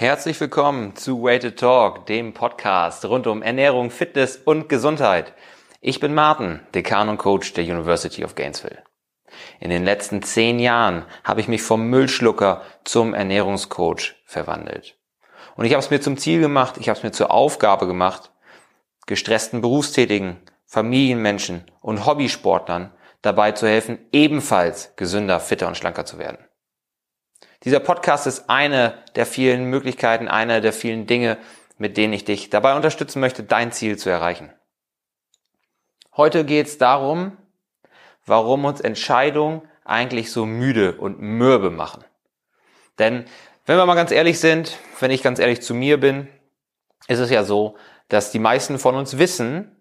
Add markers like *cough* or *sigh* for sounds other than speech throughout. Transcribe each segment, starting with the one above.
Herzlich willkommen zu to Talk, dem Podcast rund um Ernährung, Fitness und Gesundheit. Ich bin Martin, Dekan und Coach der University of Gainesville. In den letzten zehn Jahren habe ich mich vom Müllschlucker zum Ernährungscoach verwandelt. Und ich habe es mir zum Ziel gemacht, ich habe es mir zur Aufgabe gemacht, gestressten Berufstätigen, Familienmenschen und Hobbysportlern dabei zu helfen, ebenfalls gesünder, fitter und schlanker zu werden. Dieser Podcast ist eine der vielen Möglichkeiten, eine der vielen Dinge, mit denen ich dich dabei unterstützen möchte, dein Ziel zu erreichen. Heute geht es darum, warum uns Entscheidungen eigentlich so müde und mürbe machen. Denn wenn wir mal ganz ehrlich sind, wenn ich ganz ehrlich zu mir bin, ist es ja so, dass die meisten von uns wissen,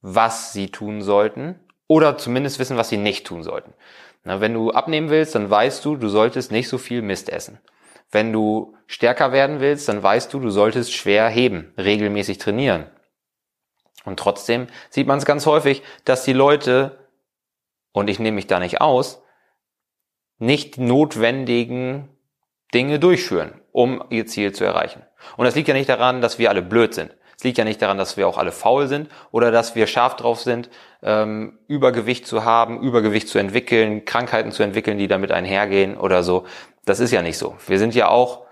was sie tun sollten oder zumindest wissen, was sie nicht tun sollten. Na, wenn du abnehmen willst, dann weißt du, du solltest nicht so viel Mist essen. Wenn du stärker werden willst, dann weißt du, du solltest schwer heben, regelmäßig trainieren. Und trotzdem sieht man es ganz häufig, dass die Leute, und ich nehme mich da nicht aus, nicht notwendigen Dinge durchführen, um ihr Ziel zu erreichen. Und das liegt ja nicht daran, dass wir alle blöd sind. Es liegt ja nicht daran, dass wir auch alle faul sind oder dass wir scharf drauf sind, ähm, Übergewicht zu haben, Übergewicht zu entwickeln, Krankheiten zu entwickeln, die damit einhergehen oder so. Das ist ja nicht so. Wir sind ja auch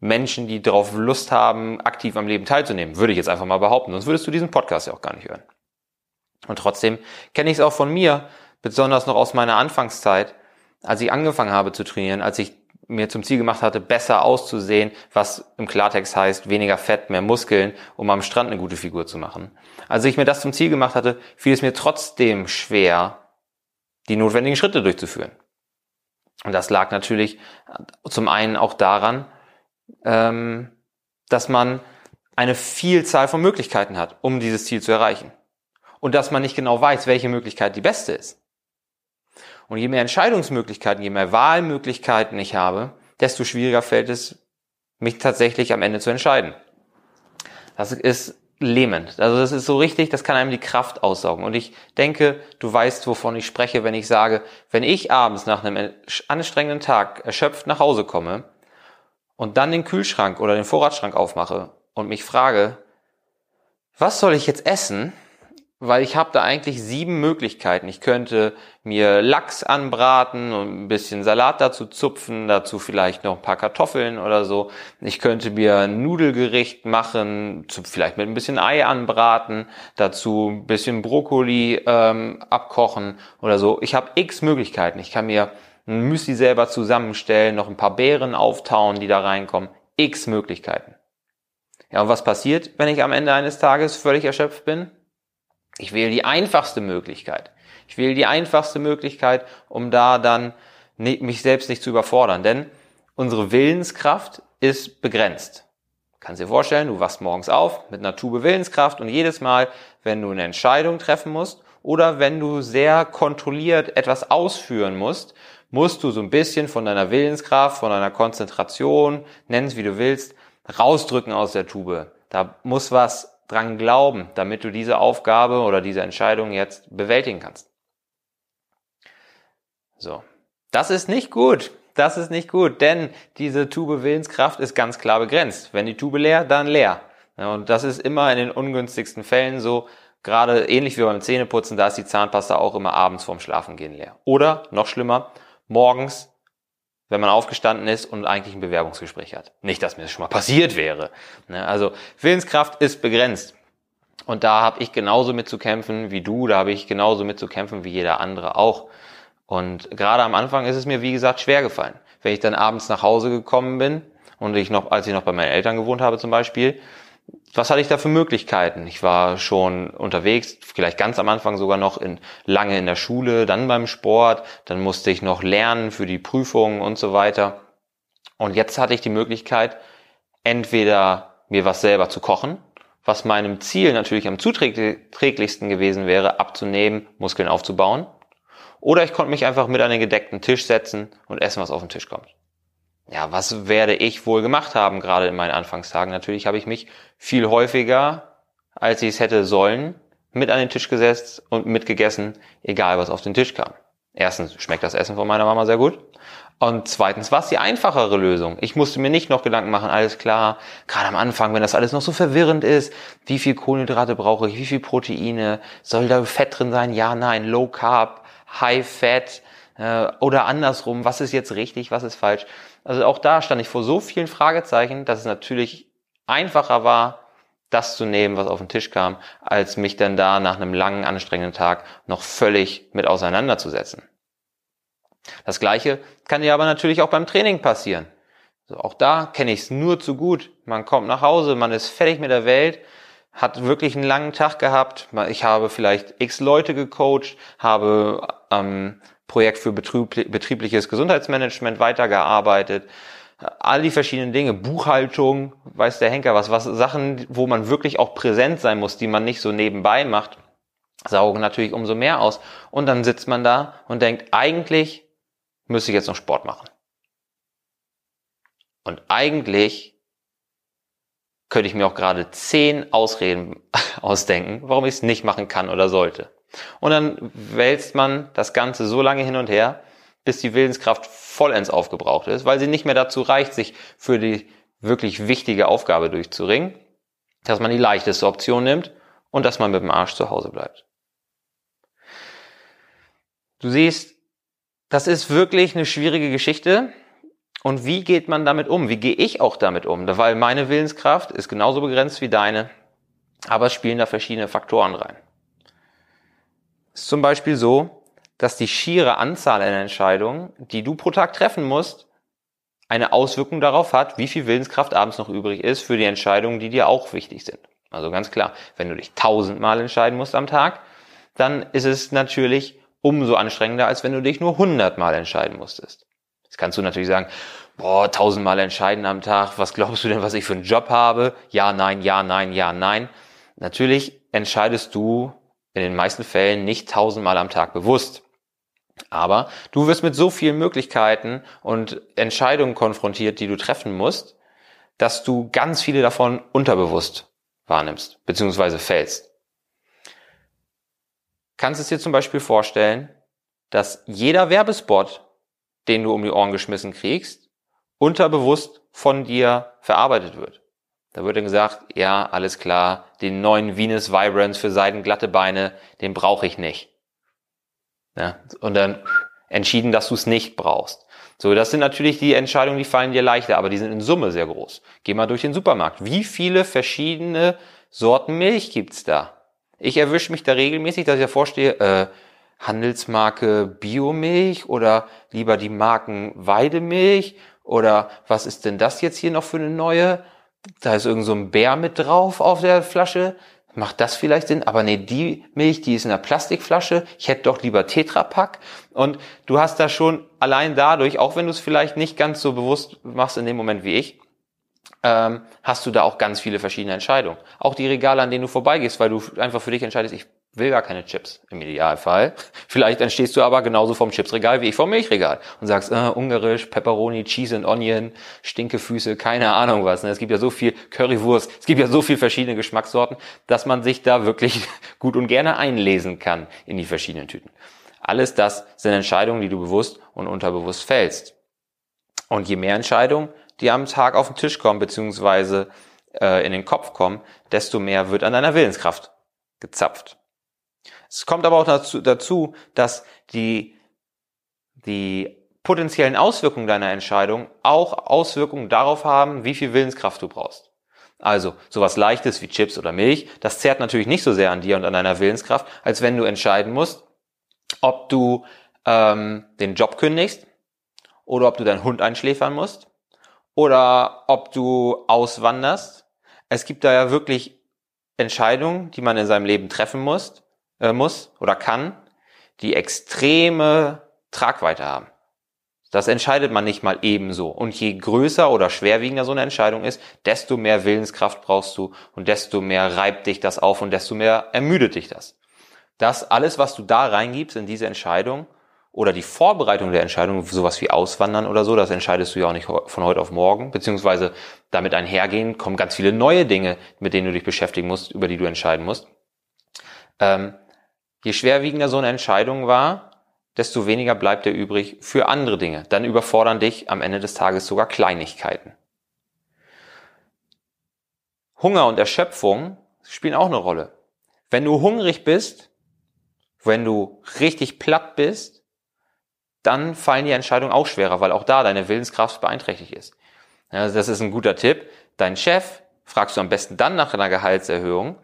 Menschen, die darauf Lust haben, aktiv am Leben teilzunehmen, würde ich jetzt einfach mal behaupten. Sonst würdest du diesen Podcast ja auch gar nicht hören. Und trotzdem kenne ich es auch von mir, besonders noch aus meiner Anfangszeit, als ich angefangen habe zu trainieren, als ich mir zum Ziel gemacht hatte, besser auszusehen, was im Klartext heißt, weniger Fett, mehr Muskeln, um am Strand eine gute Figur zu machen. Als ich mir das zum Ziel gemacht hatte, fiel es mir trotzdem schwer, die notwendigen Schritte durchzuführen. Und das lag natürlich zum einen auch daran, ähm, dass man eine Vielzahl von Möglichkeiten hat, um dieses Ziel zu erreichen. Und dass man nicht genau weiß, welche Möglichkeit die beste ist. Und je mehr Entscheidungsmöglichkeiten, je mehr Wahlmöglichkeiten ich habe, desto schwieriger fällt es, mich tatsächlich am Ende zu entscheiden. Das ist lähmend. Also das ist so richtig, das kann einem die Kraft aussaugen. Und ich denke, du weißt, wovon ich spreche, wenn ich sage, wenn ich abends nach einem anstrengenden Tag erschöpft nach Hause komme und dann den Kühlschrank oder den Vorratsschrank aufmache und mich frage, was soll ich jetzt essen? Weil ich habe da eigentlich sieben Möglichkeiten. Ich könnte mir Lachs anbraten und ein bisschen Salat dazu zupfen, dazu vielleicht noch ein paar Kartoffeln oder so. Ich könnte mir ein Nudelgericht machen, vielleicht mit ein bisschen Ei anbraten, dazu ein bisschen Brokkoli ähm, abkochen oder so. Ich habe x Möglichkeiten. Ich kann mir ein Müsli selber zusammenstellen, noch ein paar Beeren auftauen, die da reinkommen. X Möglichkeiten. Ja, und was passiert, wenn ich am Ende eines Tages völlig erschöpft bin? Ich wähle die einfachste Möglichkeit. Ich wähle die einfachste Möglichkeit, um da dann mich selbst nicht zu überfordern. Denn unsere Willenskraft ist begrenzt. Kannst dir vorstellen, du wachst morgens auf mit einer Tube Willenskraft und jedes Mal, wenn du eine Entscheidung treffen musst oder wenn du sehr kontrolliert etwas ausführen musst, musst du so ein bisschen von deiner Willenskraft, von deiner Konzentration, nenn es wie du willst, rausdrücken aus der Tube. Da muss was dran glauben, damit du diese Aufgabe oder diese Entscheidung jetzt bewältigen kannst. So. Das ist nicht gut. Das ist nicht gut, denn diese Tube Willenskraft ist ganz klar begrenzt. Wenn die Tube leer, dann leer. Und das ist immer in den ungünstigsten Fällen so, gerade ähnlich wie beim Zähneputzen, da ist die Zahnpasta auch immer abends vorm Schlafengehen leer. Oder, noch schlimmer, morgens wenn man aufgestanden ist und eigentlich ein Bewerbungsgespräch hat. Nicht, dass mir das schon mal passiert wäre. Ne, also Willenskraft ist begrenzt. Und da habe ich genauso mit zu kämpfen wie du, da habe ich genauso mit zu kämpfen wie jeder andere auch. Und gerade am Anfang ist es mir, wie gesagt, schwer gefallen. Wenn ich dann abends nach Hause gekommen bin und ich noch, als ich noch bei meinen Eltern gewohnt habe zum Beispiel, was hatte ich da für Möglichkeiten? Ich war schon unterwegs, vielleicht ganz am Anfang sogar noch in, lange in der Schule, dann beim Sport, dann musste ich noch lernen für die Prüfungen und so weiter. Und jetzt hatte ich die Möglichkeit, entweder mir was selber zu kochen, was meinem Ziel natürlich am zuträglichsten gewesen wäre, abzunehmen, Muskeln aufzubauen, oder ich konnte mich einfach mit an den gedeckten Tisch setzen und essen, was auf den Tisch kommt ja, was werde ich wohl gemacht haben, gerade in meinen Anfangstagen? Natürlich habe ich mich viel häufiger, als ich es hätte sollen, mit an den Tisch gesetzt und mitgegessen, egal was auf den Tisch kam. Erstens schmeckt das Essen von meiner Mama sehr gut. Und zweitens war es die einfachere Lösung. Ich musste mir nicht noch Gedanken machen, alles klar, gerade am Anfang, wenn das alles noch so verwirrend ist, wie viel Kohlenhydrate brauche ich, wie viel Proteine, soll da Fett drin sein? Ja, nein, Low Carb, High Fat äh, oder andersrum, was ist jetzt richtig, was ist falsch? Also auch da stand ich vor so vielen Fragezeichen, dass es natürlich einfacher war, das zu nehmen, was auf den Tisch kam, als mich dann da nach einem langen, anstrengenden Tag noch völlig mit auseinanderzusetzen. Das gleiche kann dir aber natürlich auch beim Training passieren. Also auch da kenne ich es nur zu gut. Man kommt nach Hause, man ist fertig mit der Welt, hat wirklich einen langen Tag gehabt. Ich habe vielleicht x Leute gecoacht, habe ähm, Projekt für betriebliches Gesundheitsmanagement weitergearbeitet. All die verschiedenen Dinge, Buchhaltung, weiß der Henker was, was Sachen, wo man wirklich auch präsent sein muss, die man nicht so nebenbei macht, saugen natürlich umso mehr aus. Und dann sitzt man da und denkt, eigentlich müsste ich jetzt noch Sport machen. Und eigentlich könnte ich mir auch gerade zehn Ausreden *laughs* ausdenken, warum ich es nicht machen kann oder sollte. Und dann wälzt man das Ganze so lange hin und her, bis die Willenskraft vollends aufgebraucht ist, weil sie nicht mehr dazu reicht, sich für die wirklich wichtige Aufgabe durchzuringen, dass man die leichteste Option nimmt und dass man mit dem Arsch zu Hause bleibt. Du siehst, das ist wirklich eine schwierige Geschichte. Und wie geht man damit um? Wie gehe ich auch damit um? Weil meine Willenskraft ist genauso begrenzt wie deine, aber es spielen da verschiedene Faktoren rein. Ist zum Beispiel so, dass die schiere Anzahl an Entscheidungen, die du pro Tag treffen musst, eine Auswirkung darauf hat, wie viel Willenskraft abends noch übrig ist für die Entscheidungen, die dir auch wichtig sind. Also ganz klar, wenn du dich tausendmal entscheiden musst am Tag, dann ist es natürlich umso anstrengender, als wenn du dich nur hundertmal entscheiden musstest. Jetzt kannst du natürlich sagen, boah, tausendmal entscheiden am Tag, was glaubst du denn, was ich für einen Job habe? Ja, nein, ja, nein, ja, nein. Natürlich entscheidest du in den meisten Fällen nicht tausendmal am Tag bewusst. Aber du wirst mit so vielen Möglichkeiten und Entscheidungen konfrontiert, die du treffen musst, dass du ganz viele davon unterbewusst wahrnimmst, beziehungsweise fällst kannst es dir zum Beispiel vorstellen, dass jeder Werbespot, den du um die Ohren geschmissen kriegst, unterbewusst von dir verarbeitet wird. Da wird dann gesagt, ja, alles klar, den neuen Venus Vibrance für seidenglatte Beine, den brauche ich nicht. Ja, und dann entschieden, dass du es nicht brauchst. So, das sind natürlich die Entscheidungen, die fallen dir leichter, aber die sind in Summe sehr groß. Geh mal durch den Supermarkt. Wie viele verschiedene Sorten Milch gibt's da? Ich erwische mich da regelmäßig, dass ich davor stehe, äh, Handelsmarke Biomilch oder lieber die Marken Weidemilch oder was ist denn das jetzt hier noch für eine neue? Da ist irgend so ein Bär mit drauf auf der Flasche. Macht das vielleicht Sinn? Aber nee, die Milch, die ist in einer Plastikflasche. Ich hätte doch lieber Tetrapack. Und du hast da schon allein dadurch, auch wenn du es vielleicht nicht ganz so bewusst machst in dem Moment wie ich, ähm, hast du da auch ganz viele verschiedene Entscheidungen. Auch die Regale, an denen du vorbeigehst, weil du einfach für dich entscheidest, ich will gar keine Chips im Idealfall. *laughs* Vielleicht entstehst du aber genauso vom Chipsregal wie ich vom Milchregal und sagst, äh, ungarisch, Pepperoni, Cheese and Onion, Stinkefüße, keine Ahnung was. Ne? Es gibt ja so viel Currywurst, es gibt ja so viel verschiedene Geschmackssorten, dass man sich da wirklich *laughs* gut und gerne einlesen kann in die verschiedenen Tüten. Alles das sind Entscheidungen, die du bewusst und unterbewusst fällst. Und je mehr Entscheidungen, die am Tag auf den Tisch kommen, beziehungsweise äh, in den Kopf kommen, desto mehr wird an deiner Willenskraft gezapft. Es kommt aber auch dazu, dazu dass die, die potenziellen Auswirkungen deiner Entscheidung auch Auswirkungen darauf haben, wie viel Willenskraft du brauchst. Also sowas Leichtes wie Chips oder Milch, das zehrt natürlich nicht so sehr an dir und an deiner Willenskraft, als wenn du entscheiden musst, ob du ähm, den Job kündigst oder ob du deinen Hund einschläfern musst oder ob du auswanderst. Es gibt da ja wirklich Entscheidungen, die man in seinem Leben treffen muss, äh, muss oder kann, die extreme Tragweite haben. Das entscheidet man nicht mal ebenso. Und je größer oder schwerwiegender so eine Entscheidung ist, desto mehr Willenskraft brauchst du und desto mehr reibt dich das auf und desto mehr ermüdet dich das. Das alles, was du da reingibst in diese Entscheidung, oder die Vorbereitung der Entscheidung, sowas wie Auswandern oder so, das entscheidest du ja auch nicht von heute auf morgen, beziehungsweise damit einhergehen kommen ganz viele neue Dinge, mit denen du dich beschäftigen musst, über die du entscheiden musst. Ähm, je schwerwiegender so eine Entscheidung war, desto weniger bleibt dir übrig für andere Dinge. Dann überfordern dich am Ende des Tages sogar Kleinigkeiten. Hunger und Erschöpfung spielen auch eine Rolle. Wenn du hungrig bist, wenn du richtig platt bist, dann fallen die Entscheidungen auch schwerer, weil auch da deine Willenskraft beeinträchtigt ist. Also das ist ein guter Tipp. Dein Chef fragst du am besten dann nach einer Gehaltserhöhung,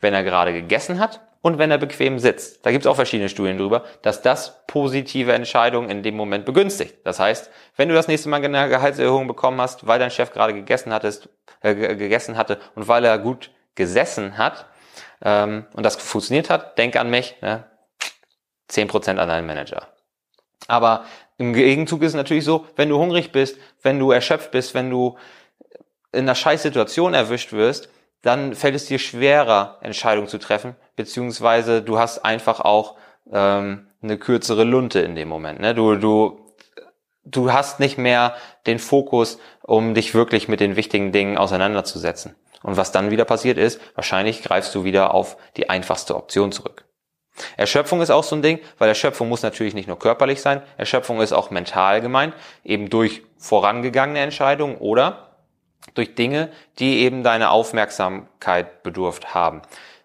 wenn er gerade gegessen hat und wenn er bequem sitzt. Da gibt es auch verschiedene Studien drüber, dass das positive Entscheidungen in dem Moment begünstigt. Das heißt, wenn du das nächste Mal eine Gehaltserhöhung bekommen hast, weil dein Chef gerade gegessen, hattest, äh, gegessen hatte und weil er gut gesessen hat ähm, und das funktioniert hat, denk an mich, ne? 10% an deinen Manager. Aber im Gegenzug ist es natürlich so, wenn du hungrig bist, wenn du erschöpft bist, wenn du in einer Scheißsituation erwischt wirst, dann fällt es dir schwerer, Entscheidungen zu treffen, beziehungsweise du hast einfach auch ähm, eine kürzere Lunte in dem Moment. Ne? Du, du, du hast nicht mehr den Fokus, um dich wirklich mit den wichtigen Dingen auseinanderzusetzen. Und was dann wieder passiert ist, wahrscheinlich greifst du wieder auf die einfachste Option zurück. Erschöpfung ist auch so ein Ding, weil Erschöpfung muss natürlich nicht nur körperlich sein, Erschöpfung ist auch mental gemeint, eben durch vorangegangene Entscheidungen oder durch Dinge, die eben deine Aufmerksamkeit bedurft haben.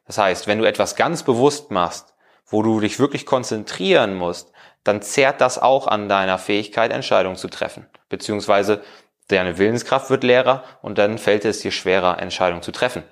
Das heißt, wenn du etwas ganz bewusst machst, wo du dich wirklich konzentrieren musst, dann zehrt das auch an deiner Fähigkeit, Entscheidungen zu treffen. Beziehungsweise deine Willenskraft wird leerer und dann fällt es dir schwerer, Entscheidungen zu treffen.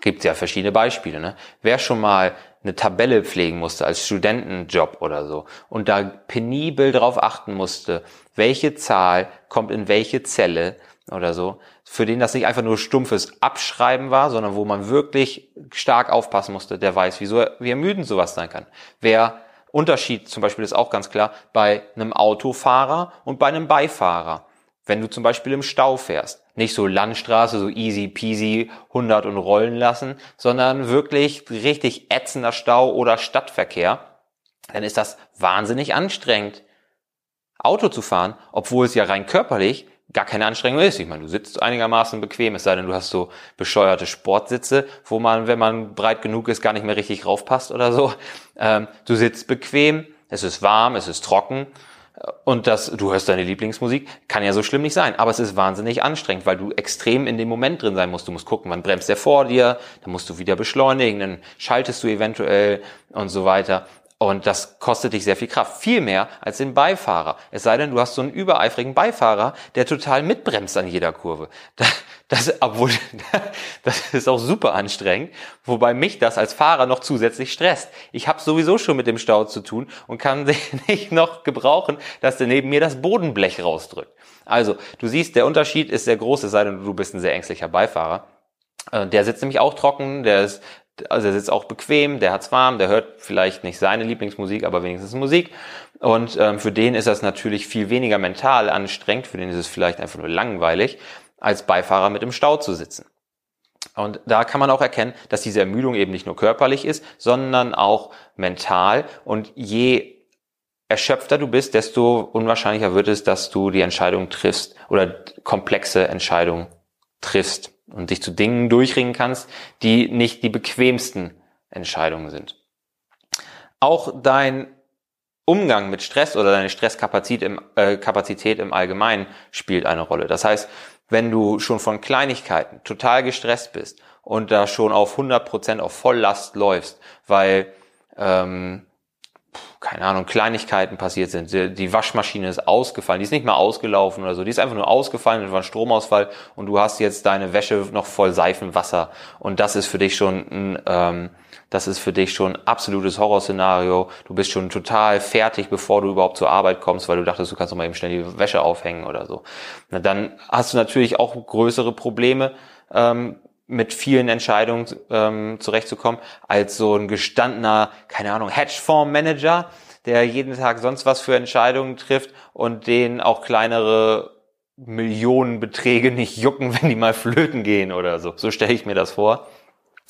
Gibt ja verschiedene Beispiele. Ne? Wer schon mal eine Tabelle pflegen musste als Studentenjob oder so und da penibel darauf achten musste, welche Zahl kommt in welche Zelle oder so, für den das nicht einfach nur stumpfes Abschreiben war, sondern wo man wirklich stark aufpassen musste, der weiß, wieso, wie ermüdend sowas sein kann. Wer Unterschied zum Beispiel ist auch ganz klar bei einem Autofahrer und bei einem Beifahrer. Wenn du zum Beispiel im Stau fährst, nicht so Landstraße, so easy peasy 100 und rollen lassen, sondern wirklich richtig ätzender Stau oder Stadtverkehr, dann ist das wahnsinnig anstrengend, Auto zu fahren, obwohl es ja rein körperlich gar keine Anstrengung ist. Ich meine, du sitzt einigermaßen bequem, es sei denn, du hast so bescheuerte Sportsitze, wo man, wenn man breit genug ist, gar nicht mehr richtig raufpasst oder so. Ähm, du sitzt bequem, es ist warm, es ist trocken und das, du hörst deine Lieblingsmusik, kann ja so schlimm nicht sein, aber es ist wahnsinnig anstrengend, weil du extrem in dem Moment drin sein musst. Du musst gucken, wann bremst der vor dir, dann musst du wieder beschleunigen, dann schaltest du eventuell und so weiter. Und das kostet dich sehr viel Kraft. Viel mehr als den Beifahrer. Es sei denn, du hast so einen übereifrigen Beifahrer, der total mitbremst an jeder Kurve. *laughs* Das, das, obwohl, *laughs* das ist auch super anstrengend, wobei mich das als Fahrer noch zusätzlich stresst. Ich habe sowieso schon mit dem Stau zu tun und kann *laughs* nicht noch gebrauchen, dass der neben mir das Bodenblech rausdrückt. Also, du siehst, der Unterschied ist sehr groß, es sei denn, du bist ein sehr ängstlicher Beifahrer. Äh, der sitzt nämlich auch trocken, der ist also er sitzt auch bequem, der hat's warm, der hört vielleicht nicht seine Lieblingsmusik, aber wenigstens Musik. Und ähm, für den ist das natürlich viel weniger mental anstrengend, für den ist es vielleicht einfach nur langweilig, als Beifahrer mit im Stau zu sitzen. Und da kann man auch erkennen, dass diese Ermüdung eben nicht nur körperlich ist, sondern auch mental. Und je erschöpfter du bist, desto unwahrscheinlicher wird es, dass du die Entscheidung triffst oder komplexe Entscheidungen triffst und dich zu Dingen durchringen kannst, die nicht die bequemsten Entscheidungen sind. Auch dein Umgang mit Stress oder deine Stresskapazität im, äh, Kapazität im Allgemeinen spielt eine Rolle. Das heißt, wenn du schon von Kleinigkeiten total gestresst bist und da schon auf 100% auf Volllast läufst, weil ähm, keine Ahnung, Kleinigkeiten passiert sind. Die Waschmaschine ist ausgefallen, die ist nicht mehr ausgelaufen oder so, die ist einfach nur ausgefallen, es war ein Stromausfall und du hast jetzt deine Wäsche noch voll Seifenwasser und das ist für dich schon ein, ähm, das ist für dich schon ein absolutes Horrorszenario. Du bist schon total fertig, bevor du überhaupt zur Arbeit kommst, weil du dachtest, du kannst doch mal eben schnell die Wäsche aufhängen oder so. Na, dann hast du natürlich auch größere Probleme, ähm, mit vielen Entscheidungen ähm, zurechtzukommen, als so ein gestandener, keine Ahnung, Hedgefondsmanager, der jeden Tag sonst was für Entscheidungen trifft und den auch kleinere Millionenbeträge *laughs* nicht jucken, wenn die mal flöten gehen oder so. So stelle ich mir das vor.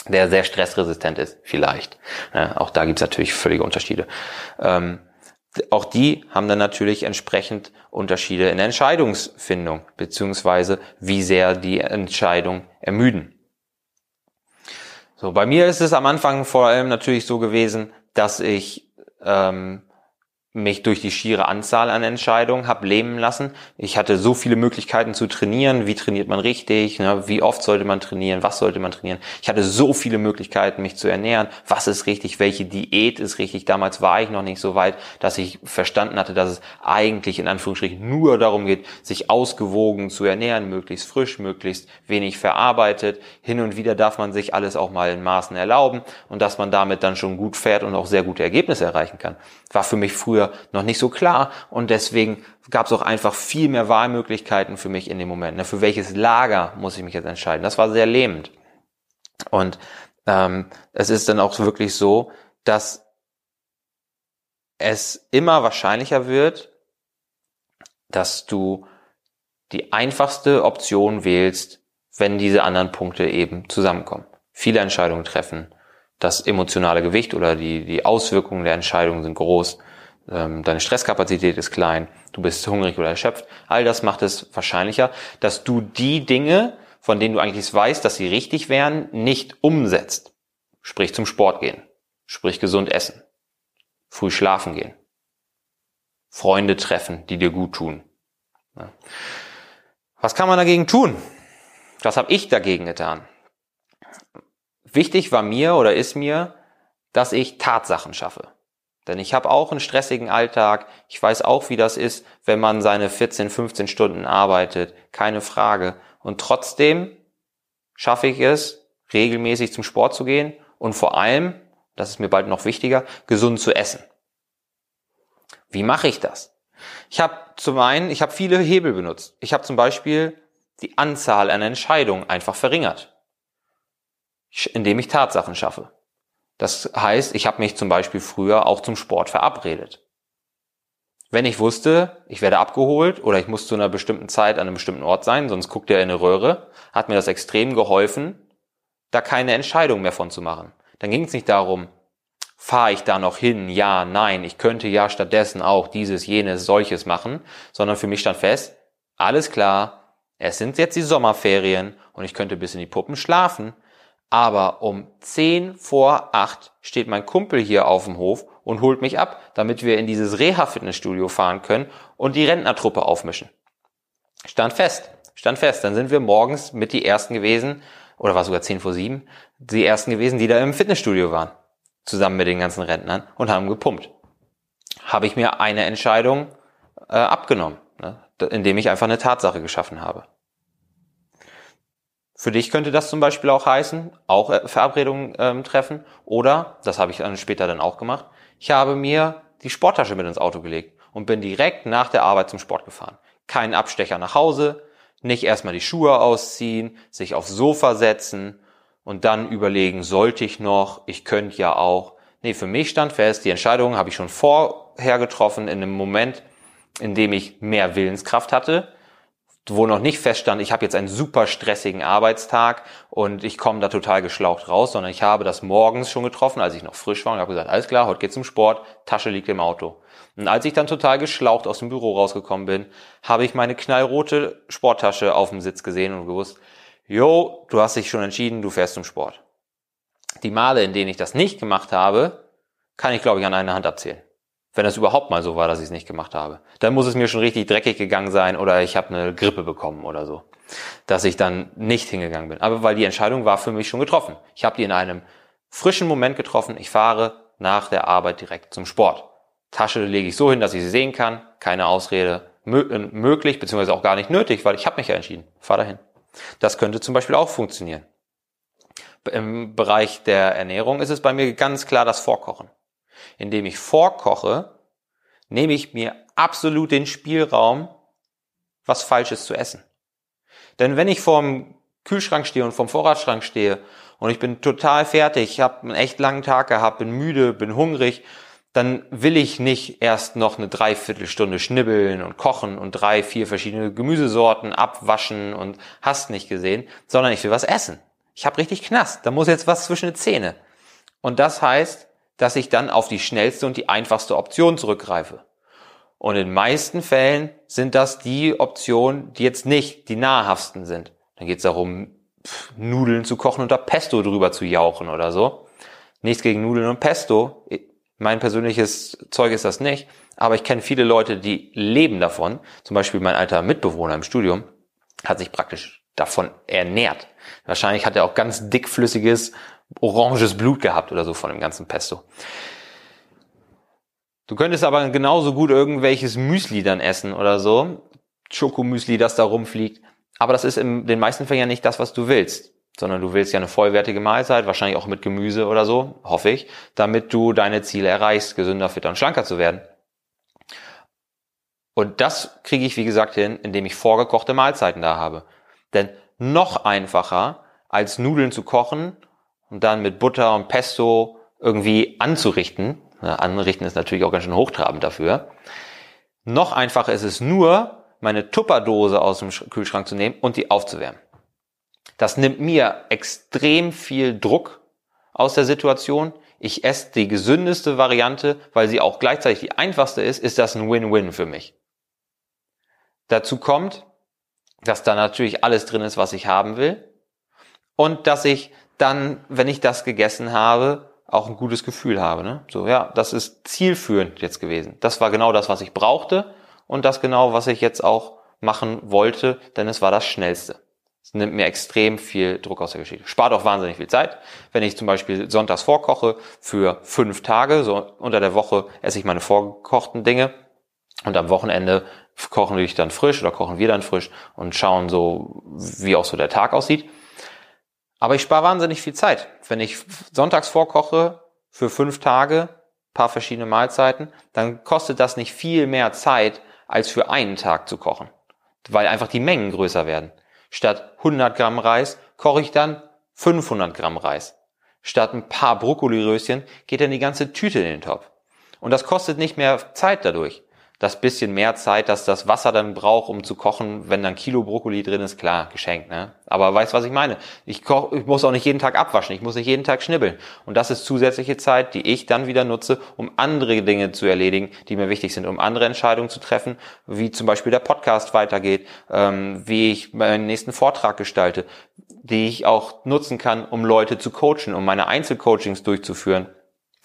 Der sehr stressresistent ist, vielleicht. Ja, auch da gibt's natürlich völlige Unterschiede. Ähm, auch die haben dann natürlich entsprechend Unterschiede in der Entscheidungsfindung, beziehungsweise wie sehr die Entscheidung ermüden. So, bei mir ist es am Anfang vor allem natürlich so gewesen, dass ich ähm, mich durch die schiere Anzahl an Entscheidungen habe lähmen lassen. Ich hatte so viele Möglichkeiten zu trainieren. Wie trainiert man richtig? Ne? Wie oft sollte man trainieren? Was sollte man trainieren? Ich hatte so viele Möglichkeiten, mich zu ernähren. Was ist richtig? Welche Diät ist richtig? Damals war ich noch nicht so weit, dass ich verstanden hatte, dass es eigentlich in Anführungsstrichen nur darum geht, sich ausgewogen zu ernähren, möglichst frisch, möglichst wenig verarbeitet. Hin und wieder darf man sich alles auch mal in Maßen erlauben und dass man damit dann schon gut fährt und auch sehr gute Ergebnisse erreichen kann. War für mich früher früher noch nicht so klar und deswegen gab es auch einfach viel mehr Wahlmöglichkeiten für mich in dem Moment. Ne? Für welches Lager muss ich mich jetzt entscheiden? Das war sehr lähmend. Und ähm, es ist dann auch wirklich so, dass es immer wahrscheinlicher wird, dass du die einfachste Option wählst, wenn diese anderen Punkte eben zusammenkommen. Viele Entscheidungen treffen, das emotionale Gewicht oder die, die Auswirkungen der Entscheidungen sind groß deine Stresskapazität ist klein, du bist hungrig oder erschöpft. All das macht es wahrscheinlicher, dass du die Dinge, von denen du eigentlich weißt, dass sie richtig wären, nicht umsetzt. Sprich zum Sport gehen, sprich gesund essen, früh schlafen gehen, Freunde treffen, die dir gut tun. Was kann man dagegen tun? Was habe ich dagegen getan? Wichtig war mir oder ist mir, dass ich Tatsachen schaffe. Denn ich habe auch einen stressigen Alltag. Ich weiß auch, wie das ist, wenn man seine 14, 15 Stunden arbeitet. Keine Frage. Und trotzdem schaffe ich es, regelmäßig zum Sport zu gehen und vor allem, das ist mir bald noch wichtiger, gesund zu essen. Wie mache ich das? Ich habe zum einen, ich habe viele Hebel benutzt. Ich habe zum Beispiel die Anzahl an Entscheidungen einfach verringert, indem ich Tatsachen schaffe. Das heißt, ich habe mich zum Beispiel früher auch zum Sport verabredet. Wenn ich wusste, ich werde abgeholt oder ich muss zu einer bestimmten Zeit an einem bestimmten Ort sein, sonst guckt er in eine Röhre, hat mir das extrem geholfen, da keine Entscheidung mehr von zu machen. Dann ging es nicht darum, fahre ich da noch hin, ja, nein, ich könnte ja stattdessen auch dieses, jenes, solches machen, sondern für mich stand fest, alles klar, es sind jetzt die Sommerferien und ich könnte bis in die Puppen schlafen, aber um 10 vor 8 steht mein Kumpel hier auf dem Hof und holt mich ab, damit wir in dieses Reha-Fitnessstudio fahren können und die Rentnertruppe aufmischen. Stand fest, stand fest. Dann sind wir morgens mit die Ersten gewesen, oder war sogar 10 vor 7, die Ersten gewesen, die da im Fitnessstudio waren. Zusammen mit den ganzen Rentnern und haben gepumpt. Habe ich mir eine Entscheidung äh, abgenommen, ne, indem ich einfach eine Tatsache geschaffen habe. Für dich könnte das zum Beispiel auch heißen, auch äh, Verabredungen ähm, treffen. Oder, das habe ich dann später dann auch gemacht, ich habe mir die Sporttasche mit ins Auto gelegt und bin direkt nach der Arbeit zum Sport gefahren. Kein Abstecher nach Hause, nicht erstmal die Schuhe ausziehen, sich aufs Sofa setzen und dann überlegen, sollte ich noch, ich könnte ja auch. Nee, für mich stand fest, die Entscheidung habe ich schon vorher getroffen, in einem Moment, in dem ich mehr Willenskraft hatte wo noch nicht feststand, ich habe jetzt einen super stressigen Arbeitstag und ich komme da total geschlaucht raus, sondern ich habe das morgens schon getroffen, als ich noch frisch war und habe gesagt, alles klar, heute geht's zum Sport, Tasche liegt im Auto. Und als ich dann total geschlaucht aus dem Büro rausgekommen bin, habe ich meine knallrote Sporttasche auf dem Sitz gesehen und gewusst, jo, du hast dich schon entschieden, du fährst zum Sport. Die Male, in denen ich das nicht gemacht habe, kann ich glaube ich an einer Hand abzählen. Wenn das überhaupt mal so war, dass ich es nicht gemacht habe. Dann muss es mir schon richtig dreckig gegangen sein oder ich habe eine Grippe bekommen oder so. Dass ich dann nicht hingegangen bin. Aber weil die Entscheidung war für mich schon getroffen. Ich habe die in einem frischen Moment getroffen. Ich fahre nach der Arbeit direkt zum Sport. Tasche lege ich so hin, dass ich sie sehen kann. Keine Ausrede äh, möglich, beziehungsweise auch gar nicht nötig, weil ich habe mich ja entschieden. Fahr dahin. Das könnte zum Beispiel auch funktionieren. Im Bereich der Ernährung ist es bei mir ganz klar das Vorkochen indem ich vorkoche, nehme ich mir absolut den Spielraum, was Falsches zu essen. Denn wenn ich vorm Kühlschrank stehe und vorm Vorratsschrank stehe und ich bin total fertig, ich habe einen echt langen Tag gehabt, bin müde, bin hungrig, dann will ich nicht erst noch eine Dreiviertelstunde schnibbeln und kochen und drei, vier verschiedene Gemüsesorten abwaschen und hast nicht gesehen, sondern ich will was essen. Ich habe richtig Knast, da muss jetzt was zwischen die Zähne. Und das heißt, dass ich dann auf die schnellste und die einfachste Option zurückgreife. Und in meisten Fällen sind das die Optionen, die jetzt nicht die nahrhaftesten sind. Dann geht es darum, pff, Nudeln zu kochen und da Pesto drüber zu jauchen oder so. Nichts gegen Nudeln und Pesto. Mein persönliches Zeug ist das nicht, aber ich kenne viele Leute, die leben davon. Zum Beispiel mein alter Mitbewohner im Studium hat sich praktisch davon ernährt. Wahrscheinlich hat er auch ganz dickflüssiges, oranges Blut gehabt oder so von dem ganzen Pesto. Du könntest aber genauso gut irgendwelches Müsli dann essen oder so. Schokomüsli, das da rumfliegt. Aber das ist in den meisten Fällen ja nicht das, was du willst. Sondern du willst ja eine vollwertige Mahlzeit, wahrscheinlich auch mit Gemüse oder so, hoffe ich, damit du deine Ziele erreichst, gesünder, fitter und schlanker zu werden. Und das kriege ich, wie gesagt, hin, indem ich vorgekochte Mahlzeiten da habe. Denn noch einfacher, als Nudeln zu kochen und dann mit Butter und Pesto irgendwie anzurichten, anrichten ist natürlich auch ganz schön hochtrabend dafür. Noch einfacher ist es nur, meine Tupperdose aus dem Kühlschrank zu nehmen und die aufzuwärmen. Das nimmt mir extrem viel Druck aus der Situation. Ich esse die gesündeste Variante, weil sie auch gleichzeitig die einfachste ist, ist das ein Win-Win für mich. Dazu kommt, dass da natürlich alles drin ist, was ich haben will und dass ich dann, wenn ich das gegessen habe, auch ein gutes Gefühl habe. Ne? So, ja, das ist zielführend jetzt gewesen. Das war genau das, was ich brauchte und das genau, was ich jetzt auch machen wollte, denn es war das Schnellste. Es nimmt mir extrem viel Druck aus der Geschichte. Spart auch wahnsinnig viel Zeit. Wenn ich zum Beispiel sonntags vorkoche für fünf Tage, so unter der Woche esse ich meine vorgekochten Dinge und am Wochenende kochen wir dann frisch oder kochen wir dann frisch und schauen so, wie auch so der Tag aussieht. Aber ich spare wahnsinnig viel Zeit. Wenn ich sonntags vorkoche für fünf Tage, paar verschiedene Mahlzeiten, dann kostet das nicht viel mehr Zeit, als für einen Tag zu kochen. Weil einfach die Mengen größer werden. Statt 100 Gramm Reis koche ich dann 500 Gramm Reis. Statt ein paar Brokkoliröschen geht dann die ganze Tüte in den Topf. Und das kostet nicht mehr Zeit dadurch das bisschen mehr Zeit, dass das Wasser dann braucht, um zu kochen, wenn dann Kilo Brokkoli drin ist, klar, geschenkt, ne? Aber weißt was ich meine? Ich, koch, ich muss auch nicht jeden Tag abwaschen, ich muss nicht jeden Tag schnibbeln. Und das ist zusätzliche Zeit, die ich dann wieder nutze, um andere Dinge zu erledigen, die mir wichtig sind, um andere Entscheidungen zu treffen, wie zum Beispiel der Podcast weitergeht, ähm, wie ich meinen nächsten Vortrag gestalte, die ich auch nutzen kann, um Leute zu coachen, um meine Einzelcoachings durchzuführen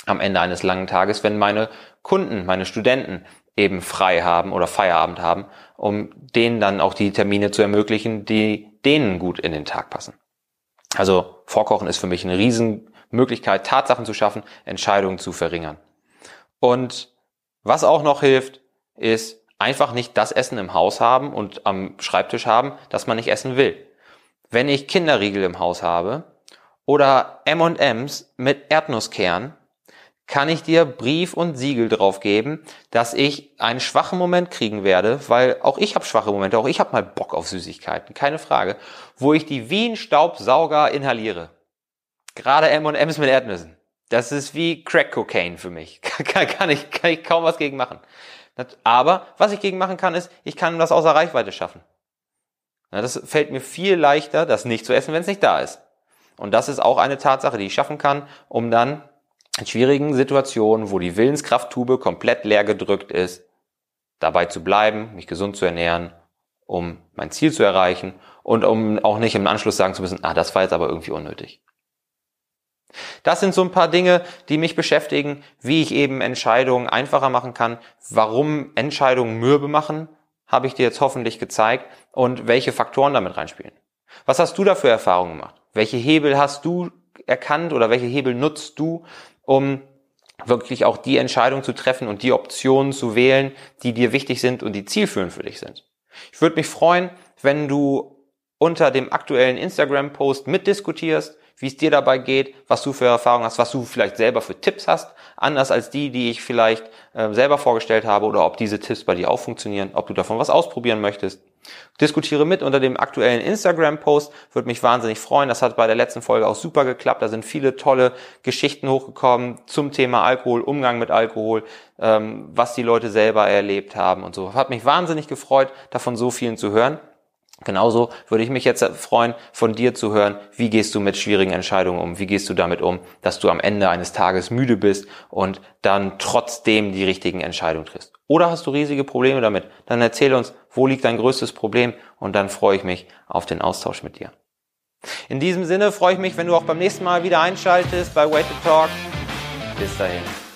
am Ende eines langen Tages, wenn meine Kunden, meine Studenten eben frei haben oder Feierabend haben, um denen dann auch die Termine zu ermöglichen, die denen gut in den Tag passen. Also Vorkochen ist für mich eine Riesenmöglichkeit, Tatsachen zu schaffen, Entscheidungen zu verringern. Und was auch noch hilft, ist einfach nicht das Essen im Haus haben und am Schreibtisch haben, das man nicht essen will. Wenn ich Kinderriegel im Haus habe oder M&Ms mit Erdnusskern, kann ich dir Brief und Siegel drauf geben, dass ich einen schwachen Moment kriegen werde, weil auch ich habe schwache Momente, auch ich habe mal Bock auf Süßigkeiten, keine Frage, wo ich die wie ein Staubsauger inhaliere. Gerade M&M's mit Erdnüssen. Das ist wie Crack Cocaine für mich. *laughs* kann, kann, ich, kann ich kaum was gegen machen. Aber was ich gegen machen kann, ist, ich kann das außer Reichweite schaffen. Das fällt mir viel leichter, das nicht zu essen, wenn es nicht da ist. Und das ist auch eine Tatsache, die ich schaffen kann, um dann in schwierigen Situationen, wo die Willenskrafttube komplett leer gedrückt ist, dabei zu bleiben, mich gesund zu ernähren, um mein Ziel zu erreichen und um auch nicht im Anschluss sagen zu müssen, ah, das war jetzt aber irgendwie unnötig. Das sind so ein paar Dinge, die mich beschäftigen, wie ich eben Entscheidungen einfacher machen kann, warum Entscheidungen mürbe machen, habe ich dir jetzt hoffentlich gezeigt und welche Faktoren damit reinspielen. Was hast du da für Erfahrungen gemacht? Welche Hebel hast du erkannt oder welche Hebel nutzt du, um wirklich auch die Entscheidung zu treffen und die Optionen zu wählen, die dir wichtig sind und die zielführend für dich sind. Ich würde mich freuen, wenn du unter dem aktuellen Instagram-Post mitdiskutierst, wie es dir dabei geht, was du für Erfahrungen hast, was du vielleicht selber für Tipps hast, anders als die, die ich vielleicht äh, selber vorgestellt habe oder ob diese Tipps bei dir auch funktionieren, ob du davon was ausprobieren möchtest. Diskutiere mit unter dem aktuellen Instagram-Post, würde mich wahnsinnig freuen. Das hat bei der letzten Folge auch super geklappt. Da sind viele tolle Geschichten hochgekommen zum Thema Alkohol, Umgang mit Alkohol, ähm, was die Leute selber erlebt haben und so. Hat mich wahnsinnig gefreut, davon so vielen zu hören. Genauso würde ich mich jetzt freuen, von dir zu hören, wie gehst du mit schwierigen Entscheidungen um, wie gehst du damit um, dass du am Ende eines Tages müde bist und dann trotzdem die richtigen Entscheidungen triffst. Oder hast du riesige Probleme damit? Dann erzähl uns, wo liegt dein größtes Problem und dann freue ich mich auf den Austausch mit dir. In diesem Sinne freue ich mich, wenn du auch beim nächsten Mal wieder einschaltest bei to Talk. Bis dahin.